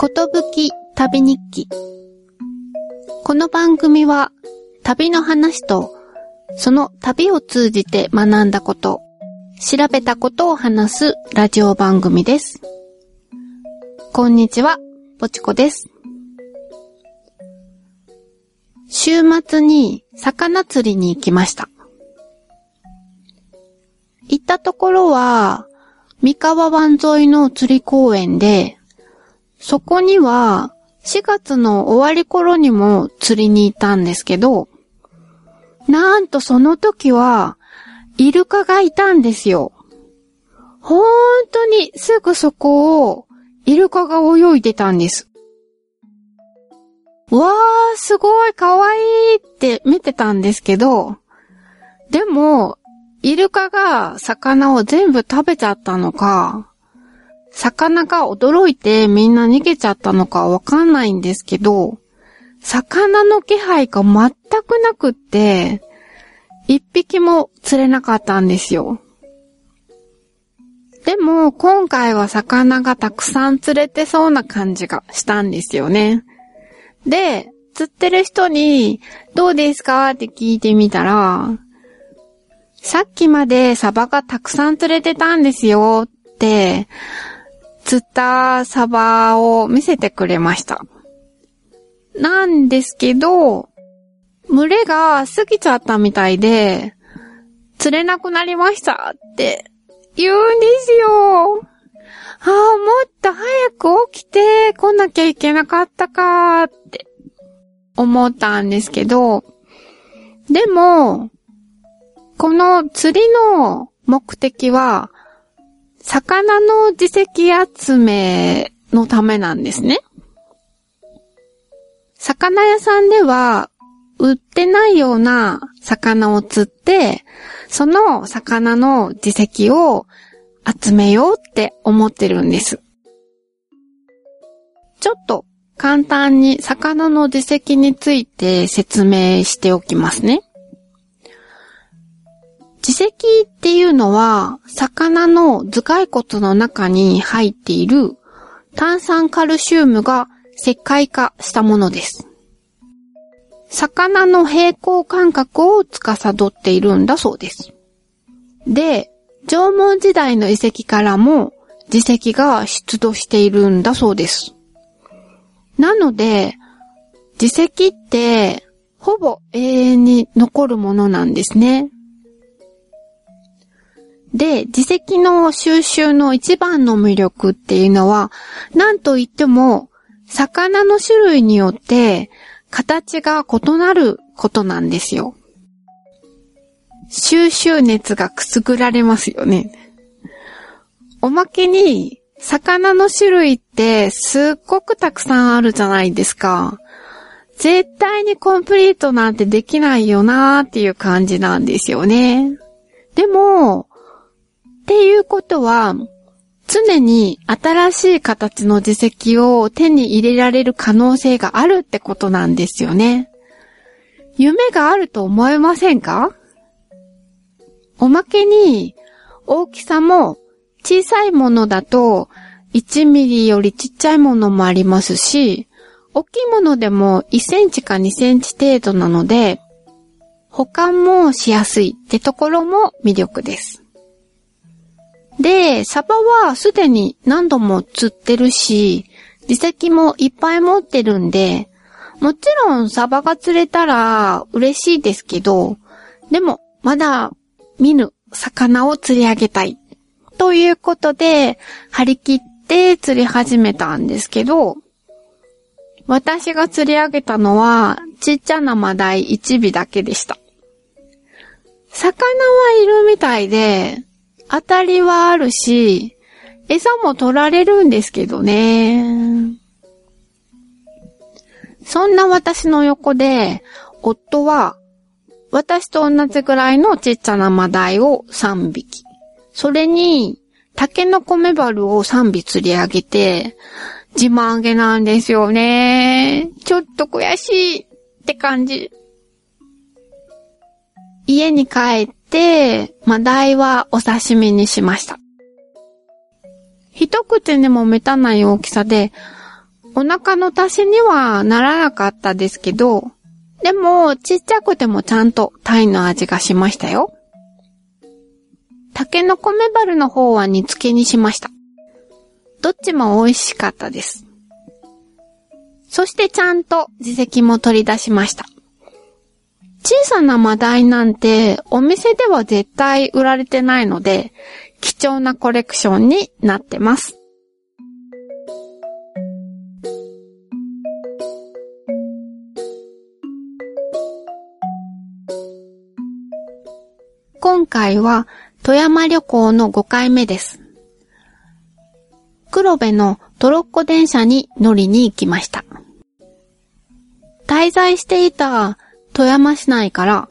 ことぶき旅日記。この番組は旅の話とその旅を通じて学んだこと、調べたことを話すラジオ番組です。こんにちは、ぽちこです。週末に魚釣りに行きました。行ったところは、三河湾沿いの釣り公園で、そこには4月の終わり頃にも釣りに行ったんですけど、なんとその時は、イルカがいたんですよ。本当にすぐそこをイルカが泳いでたんです。わー、すごい、かわいいって見てたんですけど、でも、イルカが魚を全部食べちゃったのか、魚が驚いてみんな逃げちゃったのかわかんないんですけど、魚の気配が全くなくって、一匹も釣れなかったんですよ。でも、今回は魚がたくさん釣れてそうな感じがしたんですよね。で、釣ってる人に、どうですかって聞いてみたら、さっきまでサバがたくさん釣れてたんですよって、釣ったサバを見せてくれました。なんですけど、群れが過ぎちゃったみたいで、釣れなくなりましたって言うんですよ。ああ、もっと早く起きて来なきゃいけなかったかって思ったんですけど、でも、この釣りの目的は、魚の自石集めのためなんですね。魚屋さんでは、売ってないような魚を釣って、その魚の自石を集めようって思ってるんです。ちょっと簡単に魚の自石について説明しておきますね。自石っていうのは、魚の頭蓋骨の中に入っている炭酸カルシウムが石灰化したものです。魚の平衡感覚を司っているんだそうです。で、縄文時代の遺跡からも自石が出土しているんだそうです。なので、自石ってほぼ永遠に残るものなんですね。で、自石の収集の一番の魅力っていうのは、なんといっても、魚の種類によって形が異なることなんですよ。収集熱がくすぐられますよね。おまけに、魚の種類ってすっごくたくさんあるじゃないですか。絶対にコンプリートなんてできないよなーっていう感じなんですよね。でも、っていうことは、常に新しい形の自石を手に入れられる可能性があるってことなんですよね。夢があると思いませんか？おまけに、大きさも小さいものだと1ミリよりちっちゃいものもありますし、大きいものでも1センチか2センチ程度なので、保管もしやすいってところも魅力です。で、サバはすでに何度も釣ってるし、自石もいっぱい持ってるんで、もちろんサバが釣れたら嬉しいですけど、でもまだ見ぬ魚を釣り上げたい。ということで、張り切って釣り始めたんですけど、私が釣り上げたのは、ちっちゃなマダイ1尾だけでした。魚はいるみたいで、当たりはあるし、餌も取られるんですけどね。そんな私の横で、夫は、私と同じぐらいのちっちゃなマダイを3匹。それに、タケノコメバルを3尾釣り上げて、自慢げなんですよね。ちょっと悔しいって感じ。家に帰って、マダイはお刺身にしました。一口にも満たない大きさで、お腹の足しにはならなかったですけど、でも、ちっちゃくてもちゃんとタイの味がしましたよ。タケノコメバルの方は煮付けにしました。どっちも美味しかったです。そしてちゃんと自石も取り出しました。小さなマダイなんてお店では絶対売られてないので、貴重なコレクションになってます。今回は富山旅行の5回目です。黒部のトロッコ電車に乗りに行きました。滞在していた富山市内から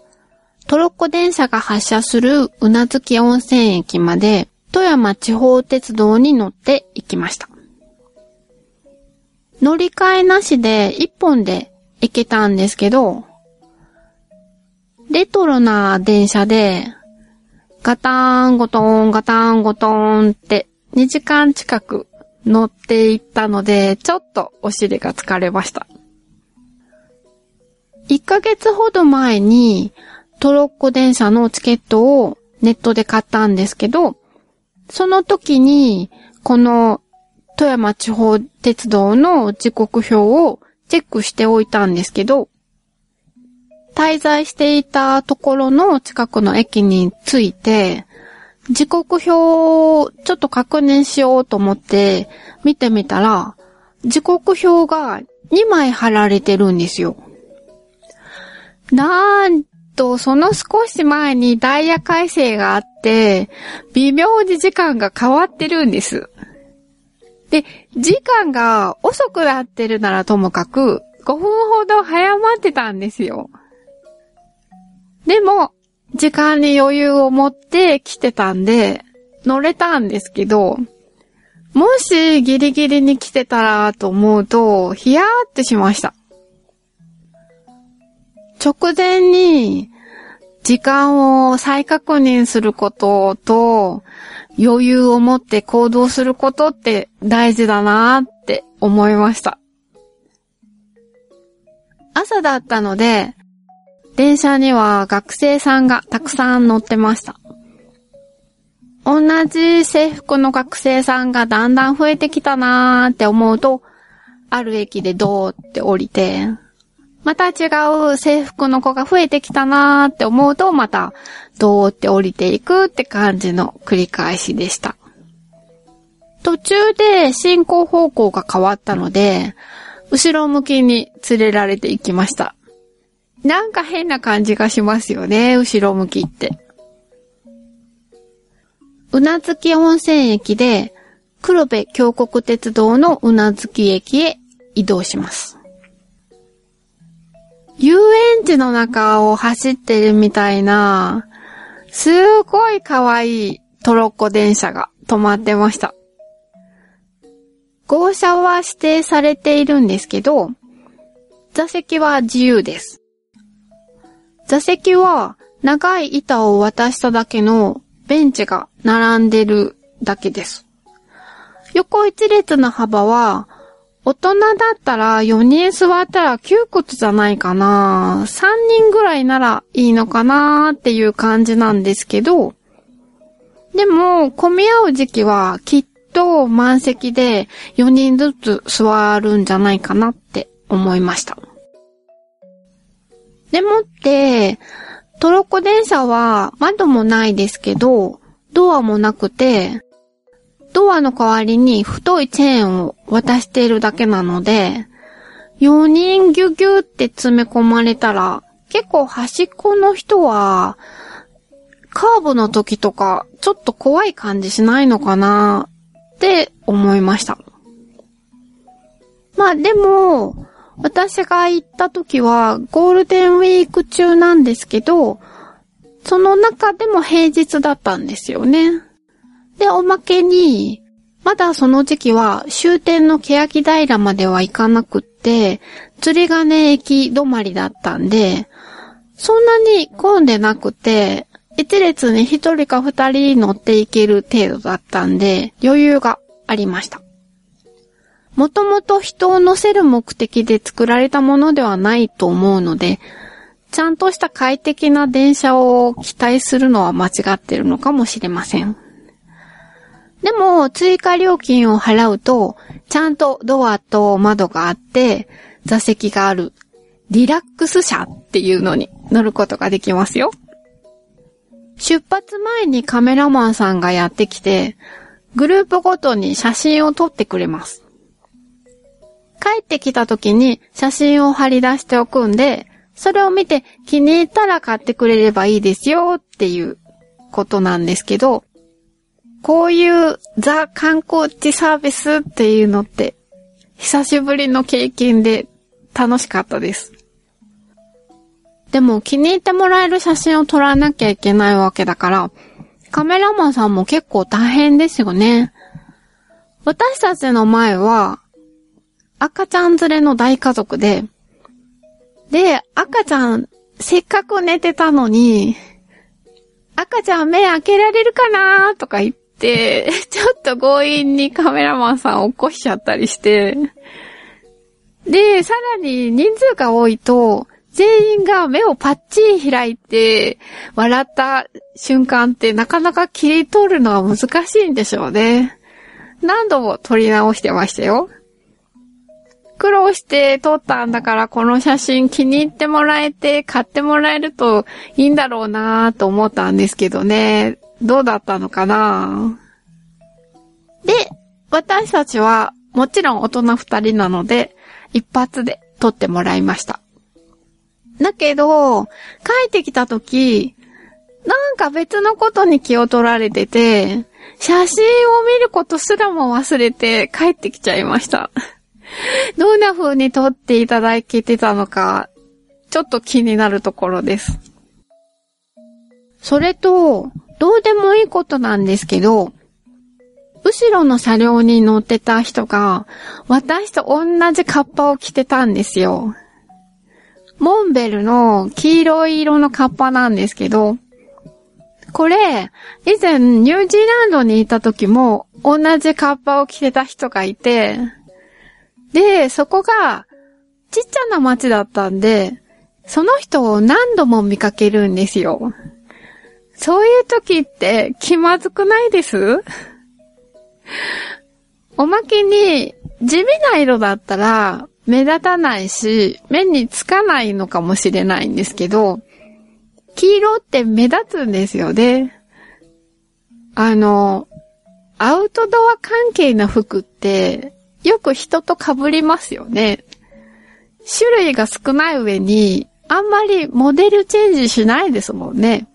トロッコ電車が発車するうなずき温泉駅まで富山地方鉄道に乗って行きました。乗り換えなしで一本で行けたんですけど、レトロな電車でガタンゴトーン、ガタンゴトーンって2時間近く乗っていったので、ちょっとお尻が疲れました。1ヶ月ほど前にトロッコ電車のチケットをネットで買ったんですけど、その時にこの富山地方鉄道の時刻表をチェックしておいたんですけど、滞在していたところの近くの駅に着いて、時刻表をちょっと確認しようと思って見てみたら、時刻表が2枚貼られてるんですよ。なんと、その少し前にダイヤ改正があって、微妙に時間が変わってるんです。で、時間が遅くなってるならともかく、5分ほど早まってたんですよ。でも、時間に余裕を持って来てたんで、乗れたんですけど、もしギリギリに来てたらと思うと、ヒヤーってしました。直前に時間を再確認することと余裕を持って行動することって大事だなって思いました。朝だったので、電車には学生さんがたくさん乗ってました。同じ制服の学生さんがだんだん増えてきたなーって思うと、ある駅でドーって降りて、また違う制服の子が増えてきたなーって思うと、またドーって降りていくって感じの繰り返しでした。途中で進行方向が変わったので、後ろ向きに連れられていきました。なんか変な感じがしますよね、後ろ向きって。うなずき温泉駅で、黒部峡谷鉄道のうなずき駅へ移動します。遊園地の中を走ってるみたいな、すごい可愛いトロッコ電車が止まってました。号車は指定されているんですけど、座席は自由です。座席は長い板を渡しただけのベンチが並んでるだけです。横一列の幅は、大人だったら4人座ったら窮屈じゃないかな。3人ぐらいならいいのかなっていう感じなんですけど、でも、混み合う時期はきっと満席で4人ずつ座るんじゃないかなって思いました。でもって、トロッコ電車は窓もないですけど、ドアもなくて、ドアの代わりに太いチェーンを渡しているだけなので、4人ギュギュって詰め込まれたら、結構端っこの人は、カーブの時とか、ちょっと怖い感じしないのかなって思いました。まあでも、私が行った時はゴールデンウィーク中なんですけど、その中でも平日だったんですよね。で、おまけに、まだその時期は終点の欅平までは行かなくって、釣り鐘駅止まりだったんで、そんなに混んでなくて、一列に一人か二人乗っていける程度だったんで、余裕がありました。もともと人を乗せる目的で作られたものではないと思うので、ちゃんとした快適な電車を期待するのは間違ってるのかもしれません。でも、追加料金を払うと、ちゃんとドアと窓があって、座席がある、リラックス車っていうのに乗ることができますよ。出発前にカメラマンさんがやってきて、グループごとに写真を撮ってくれます。帰ってきた時に写真を貼り出しておくんで、それを見て気に入ったら買ってくれればいいですよっていうことなんですけど、こういうザ観光地サービスっていうのって、久しぶりの経験で楽しかったです。でも気に入ってもらえる写真を撮らなきゃいけないわけだから、カメラマンさんも結構大変ですよね。私たちの前は、赤ちゃん連れの大家族で、で、赤ちゃん、せっかく寝てたのに、赤ちゃん目開けられるかなとか言っ、ちょっと強引にカメラマンさんを起こしちゃったりして、で、さらに人数が多いと、全員が目をパッチリ開いて、笑った瞬間ってなかなか切り取るのは難しいんでしょうね。何度も撮り直してましたよ。苦労して撮ったんだからこの写真気に入ってもらえて買ってもらえるといいんだろうなぁと思ったんですけどね。どうだったのかな？で、私たちはもちろん大人二人なので一発で撮ってもらいました。だけど、帰ってきた時、なんか別のことに気を取られてて、写真を見ることすらも忘れて帰ってきちゃいました。どんな風に撮っていただけてたのか、ちょっと気になるところです。それと、どうでもいいことなんですけど、後ろの車両に乗ってた人が、私と同じカッパを着てたんですよ。モンベルの黄色い色のカッパなんですけど、これ、以前ニュージーランドにいた時も同じカッパを着てた人がいて、で、そこが、ちっちゃな町だったんで、その人を何度も見かけるんですよ。そういう時って気まずくないです？おまけに、地味な色だったら目立たないし、目につかないのかもしれないんですけど、黄色って目立つんですよね。あの、アウトドア関係の服ってよく人と被りますよね。種類が少ない上に、あんまりモデルチェンジしないですもんね。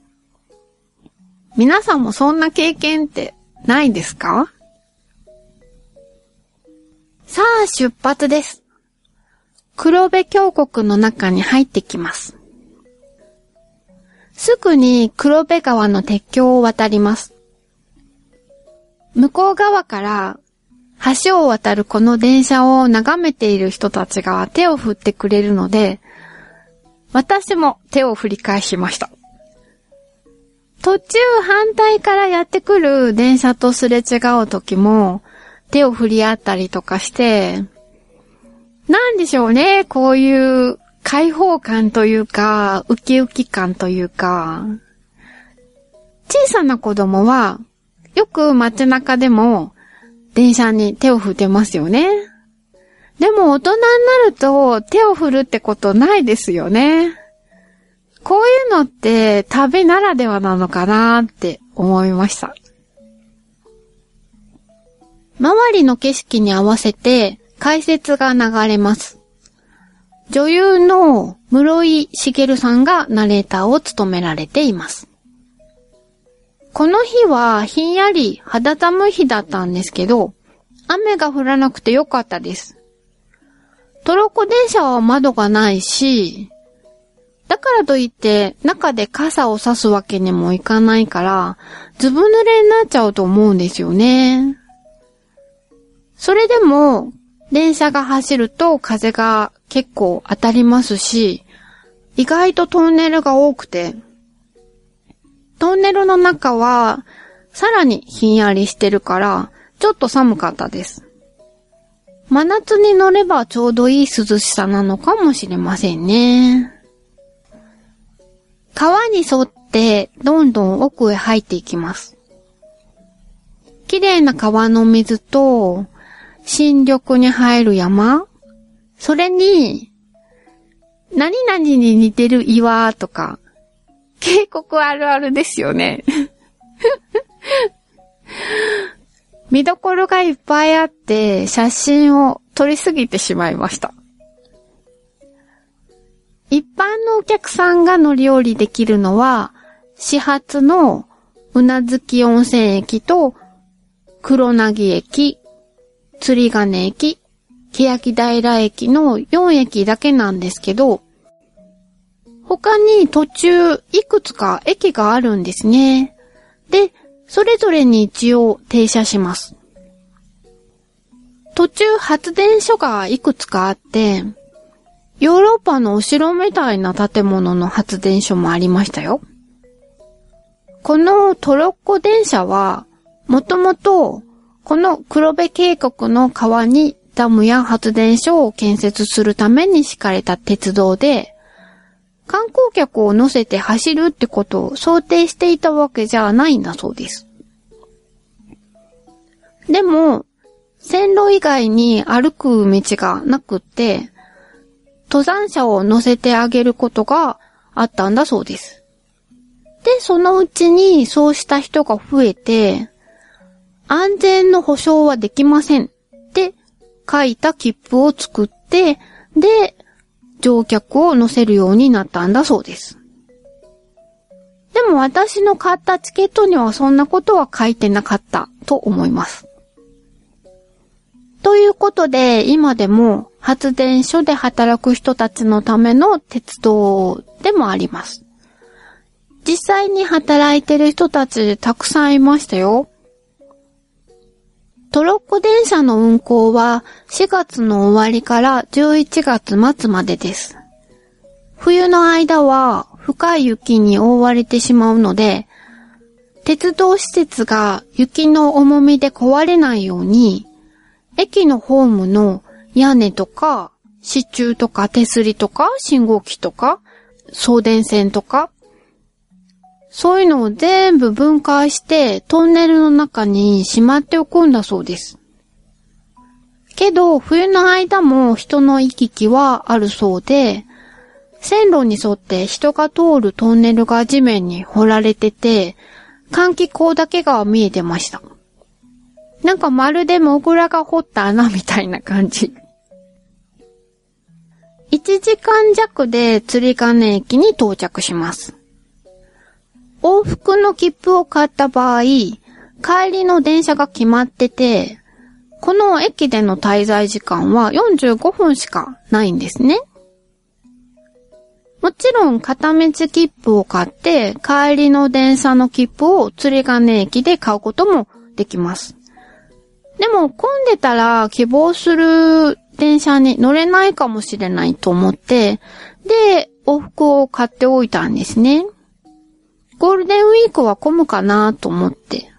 皆さんもそんな経験ってないですか？さあ、出発です。黒部峡谷の中に入ってきます。すぐに黒部川の鉄橋を渡ります。向こう側から橋を渡るこの電車を眺めている人たちが手を振ってくれるので、私も手を振り返しました。途中反対からやってくる電車とすれ違う時も手を振り合ったりとかして、なんでしょうね、こういう開放感というか、ウキウキ感というか、小さな子供はよく街中でも電車に手を振ってますよね。でも大人になると手を振るってことないですよね。こういうのって旅ならではなのかなって思いました。周りの景色に合わせて解説が流れます。女優の室井茂さんがナレーターを務められています。この日はひんやり肌寒い日だったんですけど、雨が降らなくてよかったです。トロッコ電車は窓がないし、だからといって中で傘を差すわけにもいかないから、ずぶ濡れになっちゃうと思うんですよね。それでも、電車が走ると風が結構当たりますし、意外とトンネルが多くて、トンネルの中は、さらにひんやりしてるから、ちょっと寒かったです。真夏に乗ればちょうどいい涼しさなのかもしれませんね。川に沿ってどんどん奥へ入っていきます。綺麗な川の水と新緑に入る山それに、何々に似てる岩とか、渓谷あるあるですよね。見どころがいっぱいあって、写真を撮りすぎてしまいました。一般のお客さんが乗り降りできるのは、始発のうなずき温泉駅と黒なぎ駅、釣り金駅、欅平駅の4駅だけなんですけど、他に途中いくつか駅があるんですね。で、それぞれに一応停車します。途中発電所がいくつかあって、ヨーロッパのお城みたいな建物の発電所もありましたよ。このトロッコ電車は、もともと、この黒部渓谷の川にダムや発電所を建設するために敷かれた鉄道で、観光客を乗せて走るってことを想定していたわけじゃないんだそうです。でも、線路以外に歩く道がなくって、登山者を乗せてあげることがあったんだそうです。で、そのうちにそうした人が増えて、安全の保証はできませんって書いた切符を作って、で、乗客を乗せるようになったんだそうです。でも私の買ったチケットにはそんなことは書いてなかったと思います。ということで、今でも発電所で働く人たちのための鉄道でもあります。実際に働いてる人たちたくさんいましたよ。トロッコ電車の運行は4月の終わりから11月末までです。冬の間は深い雪に覆われてしまうので、鉄道施設が雪の重みで壊れないように、駅のホームの屋根とか、支柱とか手すりとか、信号機とか、送電線とか、そういうのを全部分解してトンネルの中にしまっておくんだそうです。けど、冬の間も人の行き来はあるそうで、線路に沿って人が通るトンネルが地面に掘られてて、換気口だけが見えてました。なんかまるでモグラが掘った穴みたいな感じ。1時間弱で釣り金駅に到着します。往復の切符を買った場合、帰りの電車が決まってて、この駅での滞在時間は45分しかないんですね。もちろん片道切符を買って帰りの電車の切符を釣り金駅で買うこともできます。でも混んでたら希望する電車に乗れないかもしれないと思って、で、往復を買っておいたんですね。ゴールデンウィークは混むかなと思って。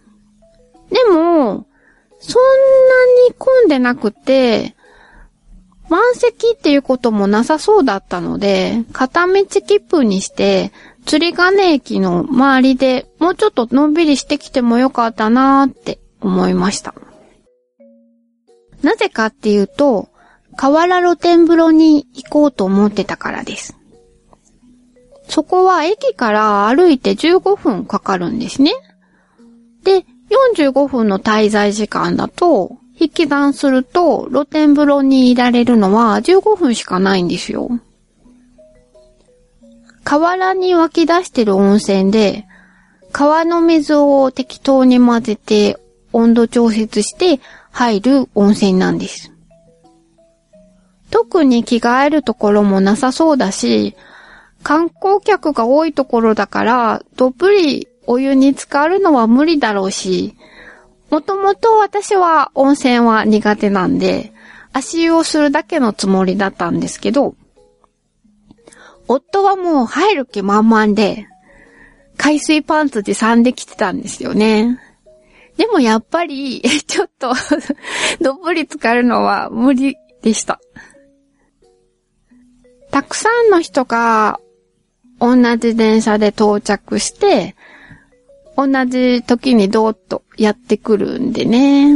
でも、そんなに混んでなくて、満席っていうこともなさそうだったので、片道切符にして、釣り金駅の周りでもうちょっとのんびりしてきてもよかったなーって思いました。なぜかっていうと、河原露天風呂に行こうと思ってたからです。そこは駅から歩いて15分かかるんですね。で、45分の滞在時間だと、引き算すると露天風呂にいられるのは15分しかないんですよ。河原に湧き出してる温泉で、川の水を適当に混ぜて温度調節して入る温泉なんです。特に着替えるところもなさそうだし、観光客が多いところだから、どっぷりお湯に浸かるのは無理だろうし、もともと私は温泉は苦手なんで、足湯をするだけのつもりだったんですけど、夫はもう入る気満々で、海水パンツで3できてたんですよね。でもやっぱり、ちょっと どっぷり浸かるのは無理でした。たくさんの人が同じ電車で到着して、同じ時にどーっとやってくるんでね。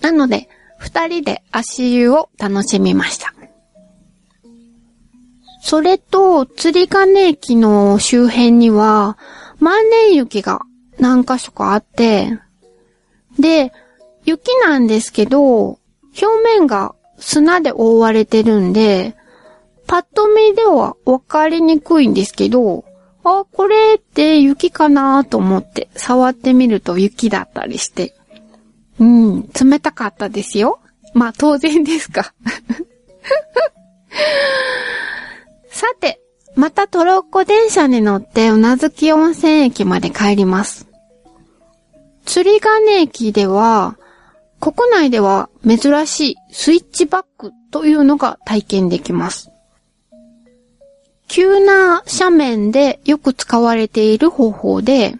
なので、二人で足湯を楽しみました。それと、釣り鐘駅の周辺には、万年雪が何箇所かあって、で、雪なんですけど、表面が砂で覆われてるんで、パッと見ではわかりにくいんですけど、あ、これって雪かなと思って触ってみると雪だったりして。うん、冷たかったですよ。まあ当然ですか。さて、またトロッコ電車に乗ってうなずき温泉駅まで帰ります。釣り金駅では、国内では珍しいスイッチバックというのが体験できます。急な斜面でよく使われている方法で、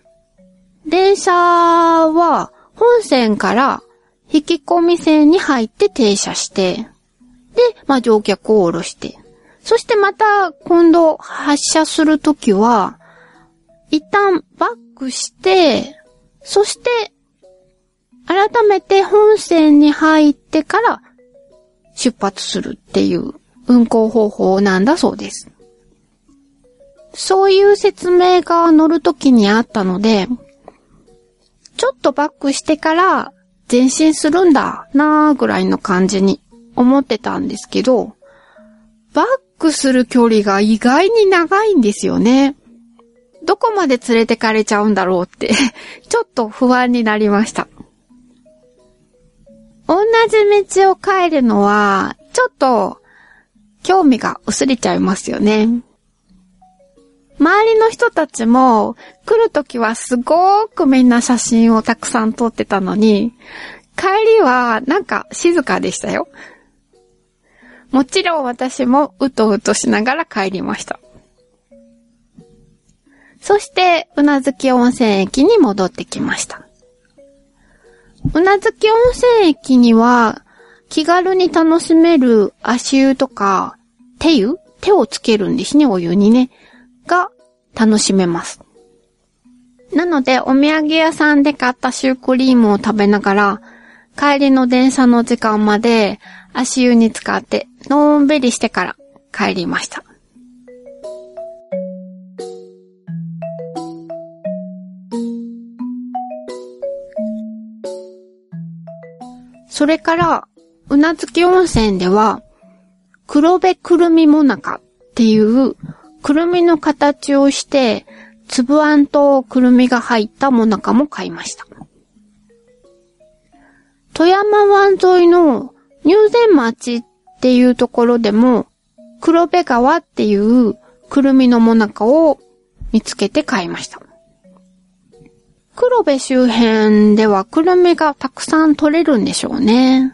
電車は本線から引き込み線に入って停車して、で、まあ、乗客を降ろして、そしてまた今度発車するときは、一旦バックして、そして改めて本線に入ってから出発するっていう運行方法なんだそうです。そういう説明が乗るときにあったので、ちょっとバックしてから前進するんだなーぐらいの感じに思ってたんですけど、バックする距離が意外に長いんですよね。どこまで連れてかれちゃうんだろうって ちょっと不安になりました。同じ道を帰るのは、ちょっと興味が薄れちゃいますよね。周りの人たちも来るときはすごーくみんな写真をたくさん撮ってたのに、帰りはなんか静かでしたよ。もちろん私もうとうとしながら帰りました。そして、うなずき温泉駅に戻ってきました。うなずき温泉駅には、気軽に楽しめる足湯とか、手湯？手をつけるんですね、お湯にね。が楽しめます。なので、お土産屋さんで買ったシュークリームを食べながら、帰りの電車の時間まで足湯に使ってのんびりしてから帰りました。それから、うなずき温泉では、黒部くるみもなかっていうくるみの形をして、粒あんとくるみが入ったもなかも買いました。富山湾沿いの入善町っていうところでも、黒部川っていうくるみのもなかを見つけて買いました。黒部周辺ではくるみがたくさん取れるんでしょうね。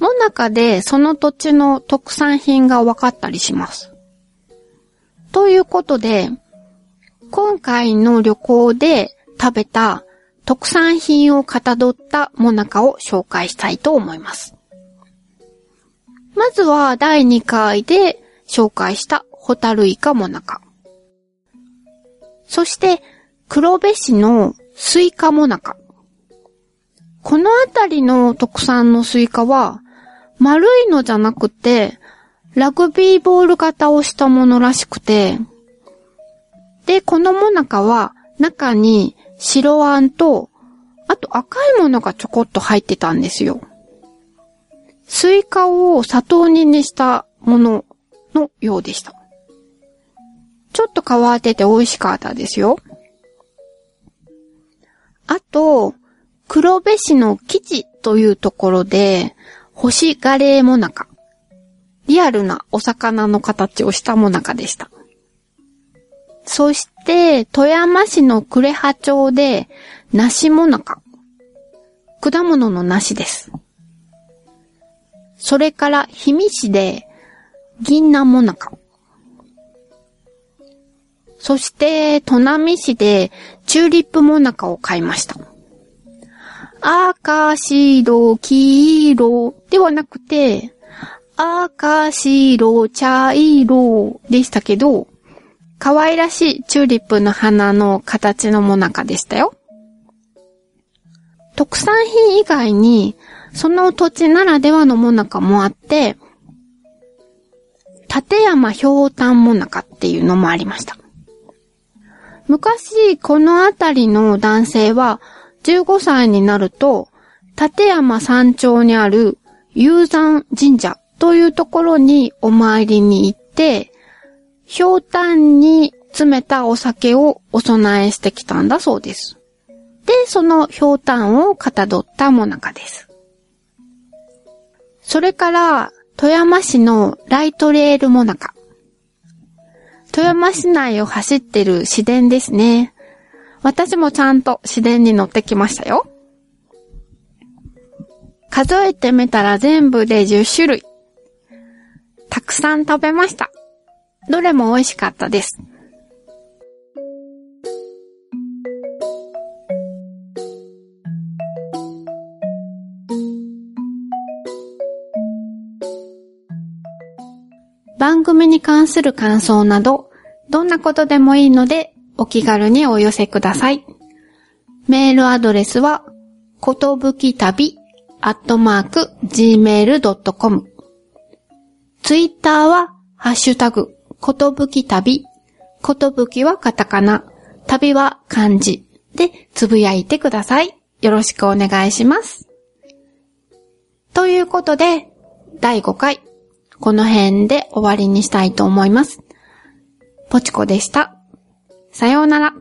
もなかでその土地の特産品が分かったりします。ということで、今回の旅行で食べた特産品をかたどったもなかを紹介したいと思います。まずは第2回で紹介したホタルイカもなか。そして黒部市のスイカもなか。このあたりの特産のスイカは丸いのじゃなくてラグビーボール型をしたものらしくて、で、このもなかは中に白あんと、あと赤いものがちょこっと入ってたんですよ。スイカを砂糖煮にしたもののようでした。ちょっと変わってて美味しかったですよ。あと、黒部市の基地というところで、星ガレーモナカ。リアルなお魚の形をしたもなかでした。そして、富山市の呉羽町で、梨もなか。果物の梨です。それから、氷見市で、銀杏もなか。そして、砺波市でチューリップモナカを買いました。赤、白、黄色ではなくて、赤、白、茶色でしたけど、可愛らしいチューリップの花の形のモナカでしたよ。特産品以外に、その土地ならではのモナカもあって、立山ひょうたんモナカっていうのもありました。昔、この辺りの男性は、15歳になると、立山山頂にある雄山神社というところにお参りに行って、ひょうたんに詰めたお酒をお供えしてきたんだそうです。で、そのひょうたんをかたどったもなかです。それから、富山市のライトレールもなか。富山市内を走ってる市電ですね。私もちゃんと市電に乗ってきましたよ。数えてみたら全部で10種類。たくさん食べました。どれも美味しかったです。番組に関する感想など、どんなことでもいいので、お気軽にお寄せください。メールアドレスは、ことぶき旅、アットマーク、gmail.com。ツイッターは、ハッシュタグ、ことぶき旅。ことぶきはカタカナ、旅は漢字でつぶやいてください。よろしくお願いします。ということで、第5回、この辺で終わりにしたいと思います。ポチコでした。さようなら。